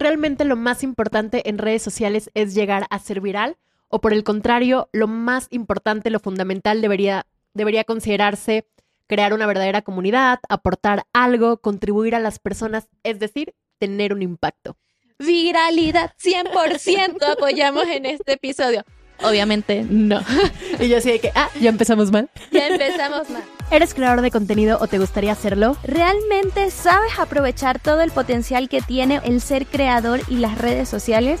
¿Realmente lo más importante en redes sociales es llegar a ser viral? ¿O por el contrario, lo más importante, lo fundamental debería, debería considerarse crear una verdadera comunidad, aportar algo, contribuir a las personas, es decir, tener un impacto? Viralidad 100% apoyamos en este episodio. Obviamente no. y yo así de que, ah, ya empezamos mal. Ya empezamos mal. ¿Eres creador de contenido o te gustaría hacerlo? ¿Realmente sabes aprovechar todo el potencial que tiene el ser creador y las redes sociales?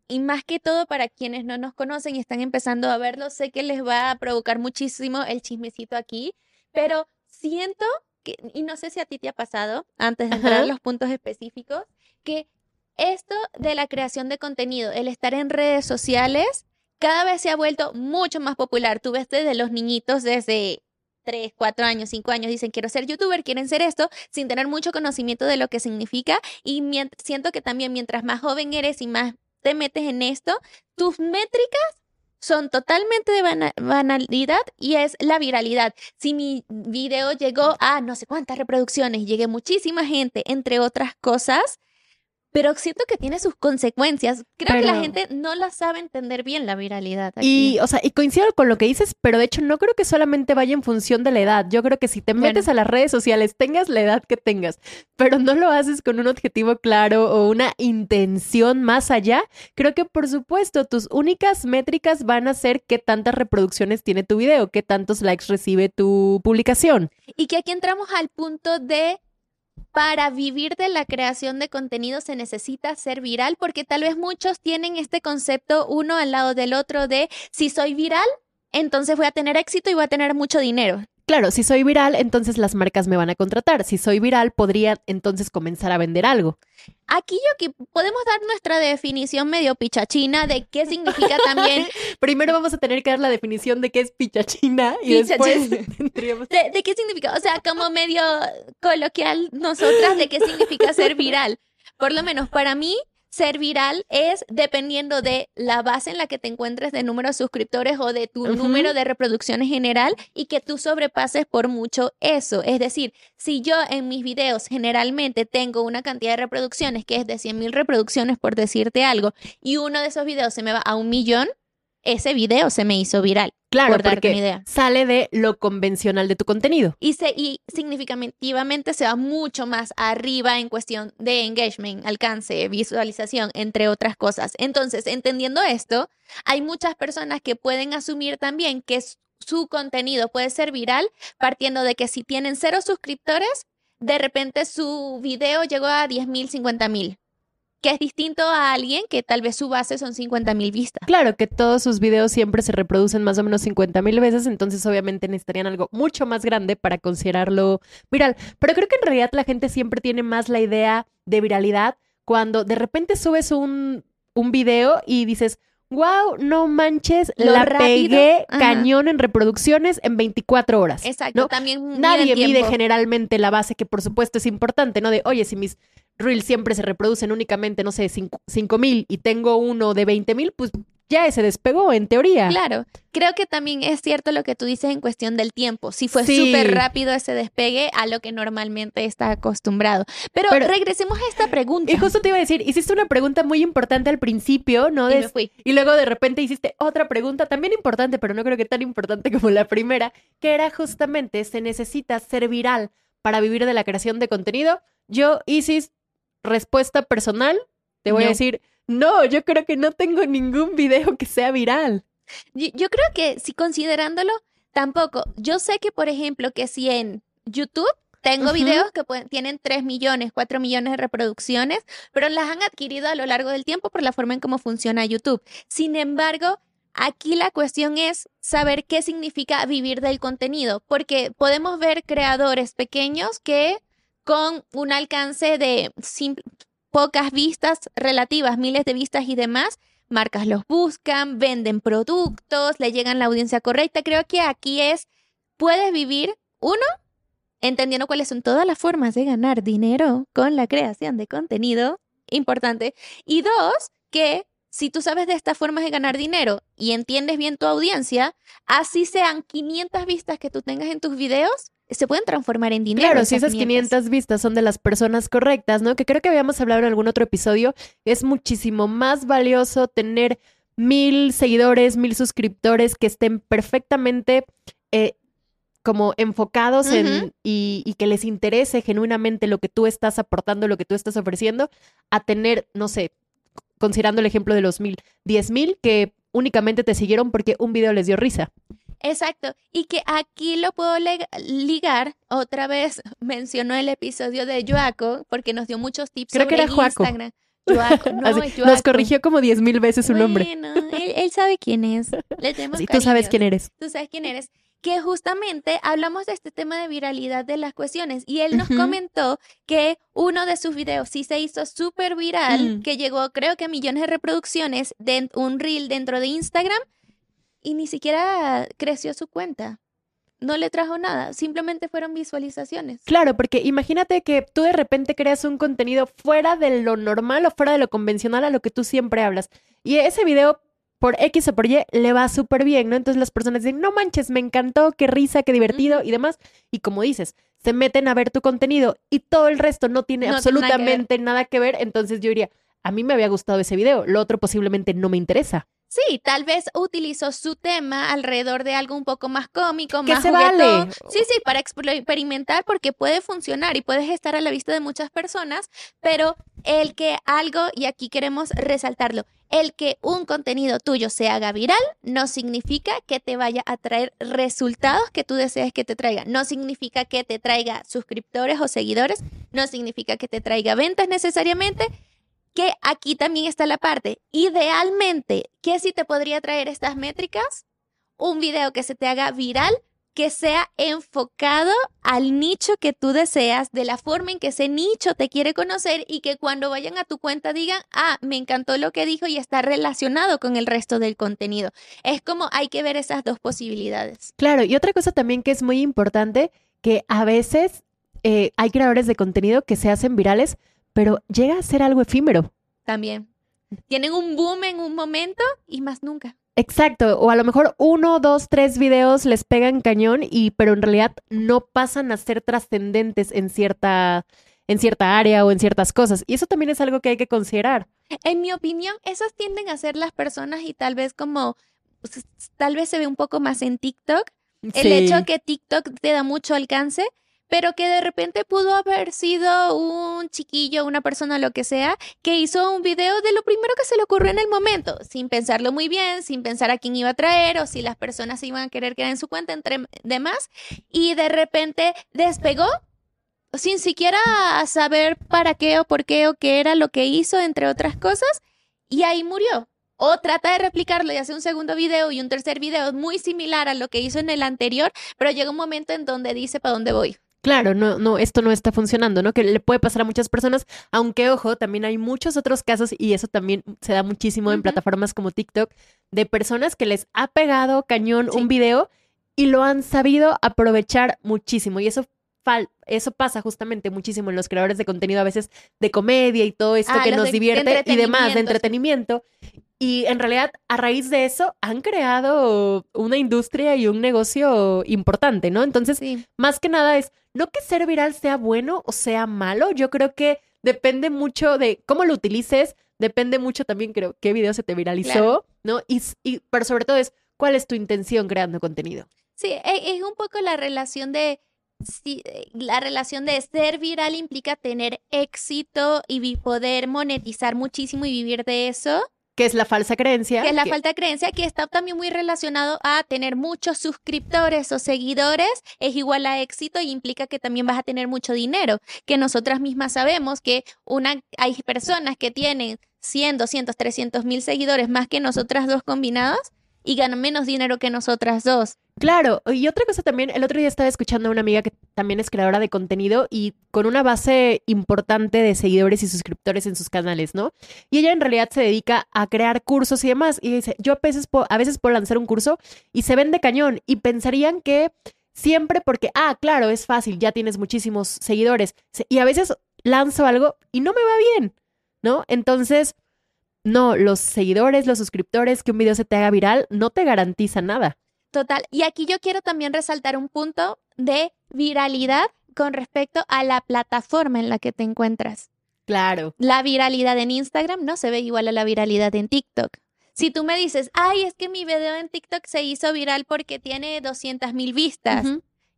y más que todo para quienes no nos conocen y están empezando a verlo, sé que les va a provocar muchísimo el chismecito aquí, pero siento que, y no sé si a ti te ha pasado, antes de entrar a los puntos específicos, que esto de la creación de contenido, el estar en redes sociales, cada vez se ha vuelto mucho más popular. Tú ves desde los niñitos desde 3, 4 años, 5 años, dicen quiero ser youtuber, quieren ser esto, sin tener mucho conocimiento de lo que significa. Y siento que también mientras más joven eres y más te metes en esto, tus métricas son totalmente de banalidad y es la viralidad. Si mi video llegó a no sé cuántas reproducciones, llegué muchísima gente, entre otras cosas, pero siento que tiene sus consecuencias. Creo que la gente no la sabe entender bien la viralidad. Y, o sea, y coincido con lo que dices, pero de hecho no creo que solamente vaya en función de la edad. Yo creo que si te metes a las redes sociales, tengas la edad que tengas, pero no lo haces con un objetivo claro o una intención más allá, creo que por supuesto tus únicas métricas van a ser qué tantas reproducciones tiene tu video, qué tantos likes recibe tu publicación. Y que aquí entramos al punto de para vivir de la creación de contenido se necesita ser viral, porque tal vez muchos tienen este concepto uno al lado del otro de si soy viral, entonces voy a tener éxito y voy a tener mucho dinero. Claro, si soy viral, entonces las marcas me van a contratar. Si soy viral, podría entonces comenzar a vender algo. Aquí yo que podemos dar nuestra definición medio pichachina de qué significa también. Primero vamos a tener que dar la definición de qué es pichachina y después de, de qué significa, o sea, como medio coloquial nosotras de qué significa ser viral. Por lo menos para mí, ser viral es dependiendo de la base en la que te encuentres de número de suscriptores o de tu número de reproducciones general y que tú sobrepases por mucho eso. Es decir, si yo en mis videos generalmente tengo una cantidad de reproducciones que es de 100 mil reproducciones por decirte algo y uno de esos videos se me va a un millón, ese video se me hizo viral. Claro, porque sale de lo convencional de tu contenido. Y, se, y significativamente se va mucho más arriba en cuestión de engagement, alcance, visualización, entre otras cosas. Entonces, entendiendo esto, hay muchas personas que pueden asumir también que su contenido puede ser viral partiendo de que si tienen cero suscriptores, de repente su video llegó a 10 mil, 50 mil que es distinto a alguien que tal vez su base son 50 mil vistas. Claro, que todos sus videos siempre se reproducen más o menos 50 mil veces, entonces obviamente necesitarían algo mucho más grande para considerarlo viral. Pero creo que en realidad la gente siempre tiene más la idea de viralidad cuando de repente subes un, un video y dices, wow, no manches, la pegué cañón en reproducciones en 24 horas. Exacto, también Nadie mide generalmente la base, que por supuesto es importante, ¿no? De, oye, si mis reels siempre se reproducen únicamente, no sé, 5 mil y tengo uno de 20 mil, pues ya se despegó en teoría. Claro, creo que también es cierto lo que tú dices en cuestión del tiempo. Si fue súper rápido ese despegue a lo que normalmente está acostumbrado. Pero, regresemos a esta pregunta. Y justo te iba a decir, hiciste una pregunta muy importante al principio, ¿no? Y me fui. Y luego de repente hiciste otra pregunta también importante, pero no creo que tan importante como la primera, que era justamente, ¿se necesita ser viral para vivir de la creación de contenido? Yo, Isis, respuesta personal, te voy a decir, no, yo creo que no tengo ningún video que sea viral. Yo, yo creo que si considerándolo, tampoco. Yo sé que, por ejemplo, que si en YouTube tengo videos que pueden- tienen 3 millones, 4 millones de reproducciones, pero las han adquirido a lo largo del tiempo por la forma en cómo funciona YouTube. Sin embargo, aquí la cuestión es saber qué significa vivir del contenido, porque podemos ver creadores pequeños que con un alcance de pocas vistas relativas, miles de vistas y demás, marcas los buscan, venden productos, le llegan la audiencia correcta. Creo que aquí es, puedes vivir, uno, entendiendo cuáles son todas las formas de ganar dinero con la creación de contenido, importante. Y dos, que si tú sabes de estas formas de ganar dinero y entiendes bien tu audiencia, así sean 500 vistas que tú tengas en tus videos, se pueden transformar en dinero. Claro, si esas 500 vistas son de las personas correctas, ¿no? Que creo que habíamos hablado en algún otro episodio, es muchísimo más valioso tener mil seguidores, mil suscriptores que estén perfectamente eh, como enfocados en y, y que les interese genuinamente lo que tú estás aportando, lo que tú estás ofreciendo, a tener, no sé, considerando el ejemplo de los mil, diez mil que únicamente te siguieron porque un video les dio risa. Exacto. Y que aquí lo puedo ligar. Otra vez mencionó el episodio de Joaco, porque nos dio muchos tips Creo que era Joaco. Instagram. Joaco, no, Así, es nos corrigió como diez mil veces su nombre. Bueno, él, él sabe quién es. Le tenemos Sí, tú sabes quién eres. Tú sabes quién eres. Que justamente hablamos de este tema de viralidad de las cuestiones y él nos comentó que uno de sus videos sí se hizo súper viral, Mm. que llegó creo que a millones de reproducciones de un reel dentro de Instagram y ni siquiera creció su cuenta. No le trajo nada, simplemente fueron visualizaciones. Claro, porque imagínate que tú de repente creas un contenido fuera de lo normal o fuera de lo convencional a lo que tú siempre hablas. Y ese video, por X o por Y, le va súper bien, ¿no? Entonces las personas dicen, no manches, me encantó, qué risa, qué divertido y demás. Y como dices, se meten a ver tu contenido y todo el resto no tiene No tiene nada que absolutamente nada que ver. Entonces yo diría, a mí me había gustado ese video, lo otro posiblemente no me interesa. Sí, tal vez utilizó su tema alrededor de algo un poco más cómico, más se vale. Sí, sí, para experimentar porque puede funcionar y puedes estar a la vista de muchas personas, pero el que algo, y aquí queremos resaltarlo, el que un contenido tuyo se haga viral no significa que te vaya a traer resultados que tú desees que te traiga. No significa que te traiga suscriptores o seguidores, no significa que te traiga ventas necesariamente, que aquí también está la parte. Idealmente, ¿qué si te podría traer estas métricas? Un video que se te haga viral, que sea enfocado al nicho que tú deseas, de la forma en que ese nicho te quiere conocer y que cuando vayan a tu cuenta digan, ah, me encantó lo que dijo y está relacionado con el resto del contenido. Es como hay que ver esas dos posibilidades. Claro, y otra cosa también que es muy importante, que a veces eh, hay creadores de contenido que se hacen virales, pero llega a ser algo efímero. También. Tienen un boom en un momento y más nunca. Exacto, o a lo mejor uno, dos, tres videos les pegan cañón y pero en realidad no pasan a ser trascendentes en cierta en cierta área o en ciertas cosas y eso también es algo que hay que considerar. En mi opinión, esas tienden a ser las personas y tal vez como, pues, tal vez se ve un poco más en TikTok, el hecho que TikTok te da mucho alcance, pero que de repente pudo haber sido un chiquillo, una persona, lo que sea, que hizo un video de lo primero que se le ocurrió en el momento, sin pensarlo muy bien, sin pensar a quién iba a traer o si las personas se iban a querer quedar en su cuenta, entre demás, y de repente despegó sin siquiera saber para qué o por qué o qué era lo que hizo, entre otras cosas, y ahí murió. O trata de replicarlo y hace un segundo video y un tercer video muy similar a lo que hizo en el anterior, pero llega un momento en donde dice para dónde voy. Claro, no, no, esto no está funcionando, ¿no? Que le puede pasar a muchas personas, aunque ojo, también hay muchos otros casos y eso también se da muchísimo en plataformas como TikTok, de personas que les ha pegado cañón Sí. un video y lo han sabido aprovechar muchísimo y eso fal- eso pasa justamente muchísimo en los creadores de contenido a veces de comedia y todo esto Ah, que nos divierte y demás de entretenimiento. Y en realidad, a raíz de eso, han creado una industria y un negocio importante, ¿no? Entonces, Sí. más que nada es, no que ser viral sea bueno o sea malo, yo creo que depende mucho de cómo lo utilices, depende mucho también, creo, qué video se te viralizó, Claro. ¿no? Y, pero sobre todo es, ¿cuál es tu intención creando contenido? Sí, e- es un poco la relación de si, eh, la relación de ser viral implica tener éxito y poder monetizar muchísimo y vivir de eso, Que es la falsa creencia. que es la que- falta de creencia, que está también muy relacionado a tener muchos suscriptores o seguidores, es igual a éxito y implica que también vas a tener mucho dinero, que nosotras mismas sabemos que una, hay personas que tienen 100, 200, 300 mil seguidores más que nosotras dos combinados y ganan menos dinero que nosotras dos. Claro, y otra cosa también, el otro día estaba escuchando a una amiga que también es creadora de contenido y con una base importante de seguidores y suscriptores en sus canales, ¿no? Y ella en realidad se dedica a crear cursos y demás. Y dice, yo a veces, puedo, a veces puedo lanzar un curso y se vende cañón y pensarían que siempre porque, ah, claro, es fácil, ya tienes muchísimos seguidores. Se- Y a veces lanzo algo y no me va bien, ¿no? Entonces, no, los seguidores, los suscriptores, que un video se te haga viral, no te garantiza nada. Total. Y aquí yo quiero también resaltar un punto de viralidad con respecto a la plataforma en la que te encuentras. Claro. La viralidad en Instagram no se ve igual a la viralidad en TikTok. Si tú me dices, ay, es que mi video en TikTok se hizo viral porque tiene 200 mil vistas,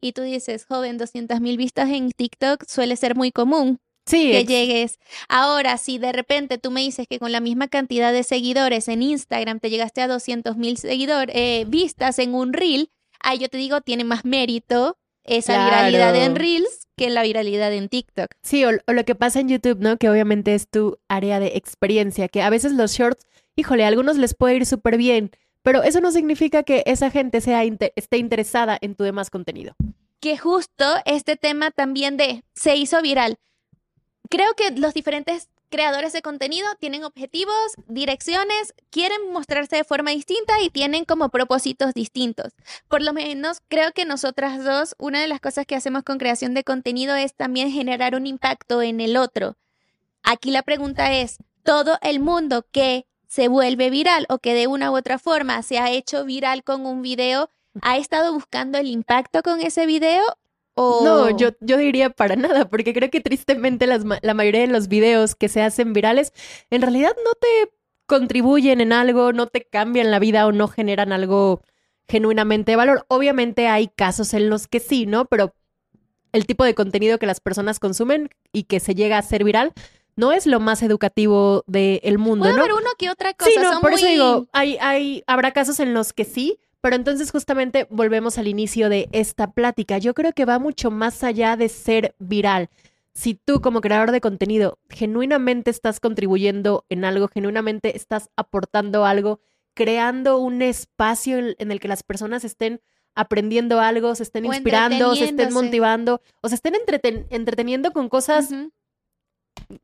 y tú dices, joven, 200 mil vistas en TikTok suele ser muy común Sí, que llegues. Ahora, si de repente tú me dices que con la misma cantidad de seguidores en Instagram te llegaste a 200 mil seguidores, eh, vistas en un reel, ahí yo te digo, tiene más mérito esa viralidad en reels que la viralidad en TikTok. sí, o, o lo que pasa en YouTube, ¿no? Que obviamente es tu área de experiencia, que a veces los shorts, híjole, a algunos les puede ir súper bien, pero eso no significa que esa gente sea esté interesada en tu demás contenido. que justo este tema también de se hizo viral. Creo que los diferentes creadores de contenido tienen objetivos, direcciones, quieren mostrarse de forma distinta y tienen como propósitos distintos. Por lo menos creo que nosotras dos, una de las cosas que hacemos con creación de contenido es también generar un impacto en el otro. Aquí la pregunta es, ¿todo el mundo que se vuelve viral o que de una u otra forma se ha hecho viral con un video ¿Ha estado buscando el impacto con ese video? O... No, yo, yo diría para nada, porque creo que tristemente las la mayoría de los videos que se hacen virales en realidad no te contribuyen en algo, no te cambian la vida o no generan algo genuinamente de valor. Obviamente hay casos en los que sí, ¿no? Pero el tipo de contenido que las personas consumen y que se llega a ser viral no es lo más educativo del mundo, Puede ¿no? haber uno que otra cosa. Sí, no, son por eso digo, hay, hay, habrá casos en los que sí, pero entonces justamente volvemos al inicio de esta plática. Yo creo que va mucho más allá de ser viral. Si tú como creador de contenido genuinamente estás contribuyendo en algo, genuinamente estás aportando algo, creando un espacio en, el que las personas estén aprendiendo algo, se estén O inspirando, se estén motivando, o se estén entreten- entreteniendo con cosas.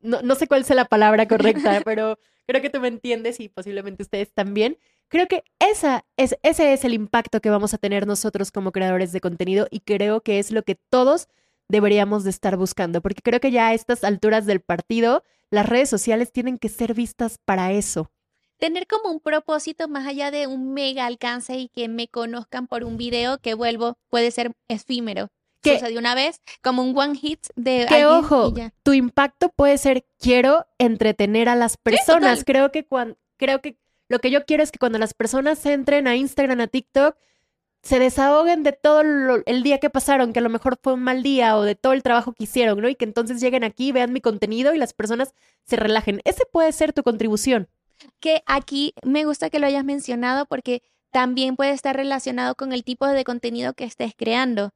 No, no sé cuál sea la palabra correcta, pero creo que tú me entiendes y posiblemente ustedes también. Creo que esa es, ese es el impacto que vamos a tener nosotros como creadores de contenido y creo que es lo que todos deberíamos de estar buscando, porque creo que ya a estas alturas del partido, las redes sociales tienen que ser vistas para eso. Tener como un propósito más allá de un mega alcance y que me conozcan por un video que vuelvo, puede ser efímero. Que- Sucedió una vez, como un one hit de Que ojo, y ya. tu impacto puede ser quiero entretener a las personas. creo que cuando creo que lo que yo quiero es que cuando las personas entren a Instagram, a TikTok, se desahoguen de todo lo- el día que pasaron, que a lo mejor fue un mal día o de todo el trabajo que hicieron, ¿no? Y que entonces lleguen aquí, vean mi contenido y las personas se relajen. Ese puede ser tu contribución. que aquí me gusta que lo hayas mencionado porque también puede estar relacionado con el tipo de contenido que estés creando.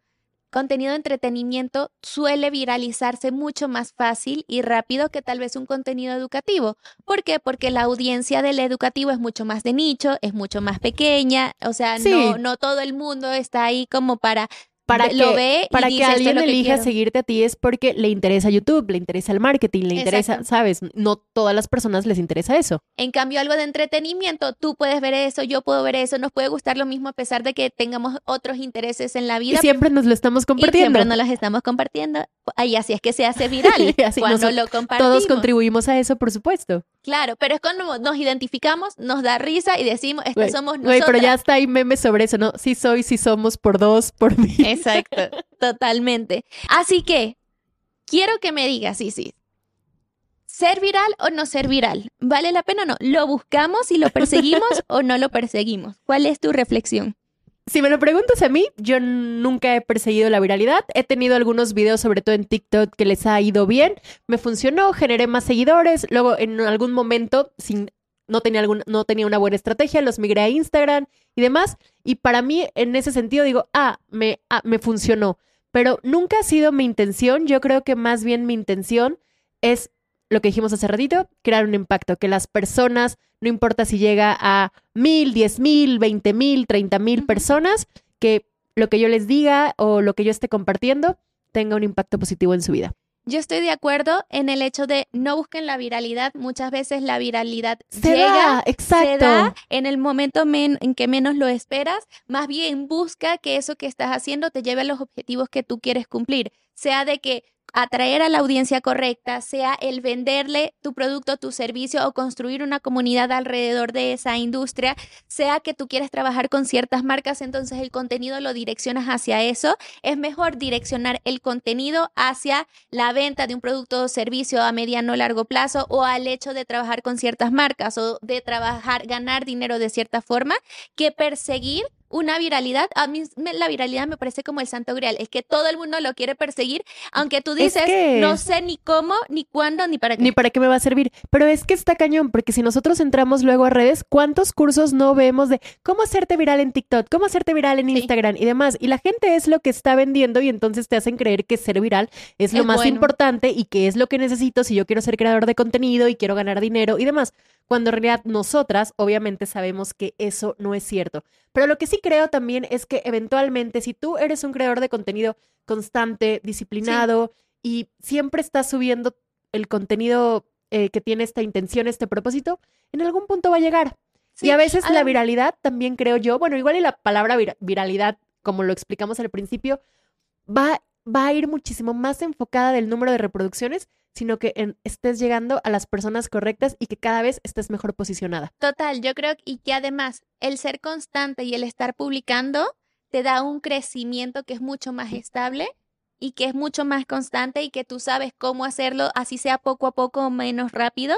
Contenido de entretenimiento suele viralizarse mucho más fácil y rápido que tal vez un contenido educativo. ¿Por qué? Porque la audiencia del educativo es mucho más de nicho, es mucho más pequeña, o sea, Sí. no, no todo el mundo está ahí como para, Para ve- lo que- ve y Para dice, que "Esto es alguien lo que elija quiero". seguirte a ti es porque le interesa YouTube, le interesa el marketing, le interesa, Exacto. ¿sabes? No todas las personas les interesa eso. En cambio, algo de entretenimiento, tú puedes ver eso, yo puedo ver eso, nos puede gustar lo mismo a pesar de que tengamos otros intereses en la Y vida. siempre nos lo estamos Y compartiendo. siempre nos los estamos compartiendo. Ay, así es que se hace viral Así cuando lo compartimos. Todos contribuimos a eso, por supuesto. Claro, pero es cuando nos identificamos, nos da risa y decimos, estos Güey, somos güey, nosotros. pero ya está hay memes sobre eso, ¿no? Sí soy, sí somos, por dos, por mí. Exacto, totalmente. Así que quiero que me digas, sí, sí. ¿Ser viral o no ser viral? ¿Vale la pena o no? ¿Lo buscamos y lo perseguimos o no lo perseguimos? ¿Cuál es tu reflexión? Si me lo preguntas a mí, yo nunca he perseguido la viralidad. He tenido algunos videos, sobre todo en TikTok, que les ha ido bien. Me funcionó, generé más seguidores. Luego, en algún momento, sin, no, tenía algún, no tenía una buena estrategia, los migré a Instagram y demás. Y para mí, en ese sentido, digo, ah, me, ah, me funcionó. Pero nunca ha sido mi intención. Yo creo que más bien mi intención es lo que dijimos hace ratito, crear un impacto, que las personas, no importa si llega a mil, diez mil, veinte mil, treinta mil personas, que lo que yo les diga o lo que yo esté compartiendo tenga un impacto positivo en su vida. Yo estoy de acuerdo en el hecho de no busquen la viralidad. Muchas veces la viralidad Se llega, da, exacto. se da en el momento men- en que menos lo esperas. Más bien busca que eso que estás haciendo te lleve a los objetivos que tú quieres cumplir. Sea de que atraer a la audiencia correcta, sea el venderle tu producto, tu servicio o construir una comunidad alrededor de esa industria, sea que tú quieres trabajar con ciertas marcas, entonces el contenido lo direccionas hacia eso. Es mejor direccionar el contenido hacia la venta de un producto o servicio a mediano o largo plazo o al hecho de trabajar con ciertas marcas o de trabajar, ganar dinero de cierta forma, que perseguir una viralidad. A mí me- la viralidad me parece como el santo grial, es que todo el mundo lo quiere perseguir, aunque tú Es dices, que- no sé ni cómo, ni cuándo, ni para qué. Ni para qué me va a servir. Pero es que está cañón, porque si nosotros entramos luego a redes, ¿cuántos cursos no vemos de cómo hacerte viral en TikTok, cómo hacerte viral en Sí. Instagram y demás? Y la gente es lo que está vendiendo y entonces te hacen creer que ser viral es lo Es más bueno. importante y que es lo que necesito si yo quiero ser creador de contenido y quiero ganar dinero y demás. Cuando en realidad nosotras obviamente sabemos que eso no es cierto. Pero lo que sí creo también es que eventualmente si tú eres un creador de contenido constante, disciplinado y siempre estás subiendo el contenido eh, que tiene esta intención, este propósito, en algún punto va a llegar. Sí, y a veces la viralidad también creo yo, bueno, igual y la palabra vira- viralidad, como lo explicamos al principio, va, va a ir muchísimo más enfocada del número de reproducciones, sino que en- estés llegando a las personas correctas y que cada vez estés mejor posicionada. Total, yo creo y que además el ser constante y el estar publicando te da un crecimiento que es mucho más estable y que es mucho más constante y que tú sabes cómo hacerlo, así sea poco a poco o menos rápido,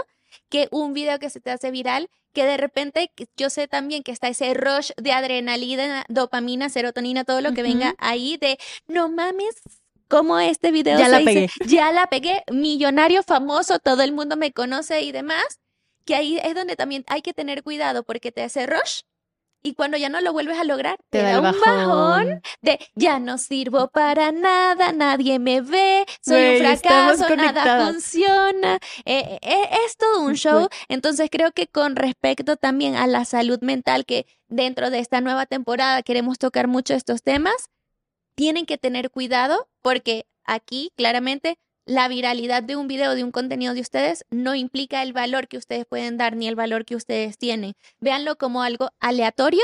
que un video que se te hace viral, que de repente yo sé también que está ese rush de adrenalina, dopamina, serotonina, todo lo que venga ahí de no mames. Como este video Ya se la pegué. ya la pegué, millonario famoso, todo el mundo me conoce y demás que ahí es donde también hay que tener cuidado porque te hace rush y cuando ya no lo vuelves a lograr, te, da, un bajón bajón. de ya no sirvo para nada, nadie me ve, soy Güey, un fracaso, nada funciona. Eh, eh, es todo un show. Entonces creo que con respecto también a la salud mental, que dentro de esta nueva temporada queremos tocar mucho estos temas, tienen que tener cuidado porque aquí claramente la viralidad de un video, de un contenido de ustedes, no implica el valor que ustedes pueden dar ni el valor que ustedes tienen. Véanlo como algo aleatorio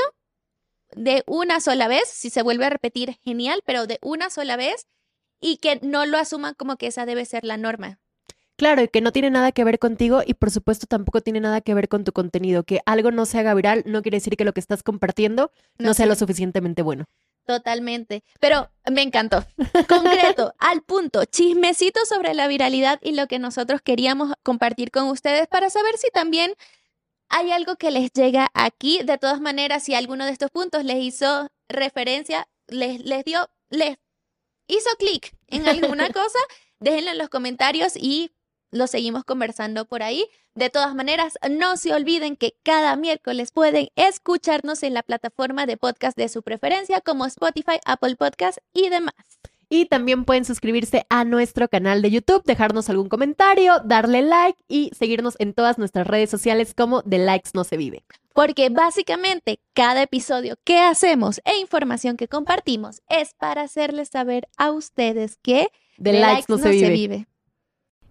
de una sola vez, si se vuelve a repetir, genial, pero de una sola vez y que no lo asuman como que esa debe ser la norma. Claro, y que no tiene nada que ver contigo y por supuesto tampoco tiene nada que ver con tu contenido. Que algo no se haga viral no quiere decir que lo que estás compartiendo no, sea lo suficientemente bueno. Totalmente. Pero me encantó. Concreto, al punto, chismecito sobre la viralidad y lo que nosotros queríamos compartir con ustedes para saber si también hay algo que les llega aquí. De todas maneras, si alguno de estos puntos les hizo referencia, les, les dio, les hizo clic en alguna cosa, déjenlo en los comentarios y lo seguimos conversando por ahí. De todas maneras, no se olviden que cada miércoles pueden escucharnos en la plataforma de podcast de su preferencia como Spotify, Apple Podcast y demás. Y también pueden suscribirse a nuestro canal de YouTube, dejarnos algún comentario, darle like y seguirnos en todas nuestras redes sociales como de likes no se vive. Porque básicamente cada episodio que hacemos e información que compartimos es para hacerles saber a ustedes que De, likes, no, se, vive.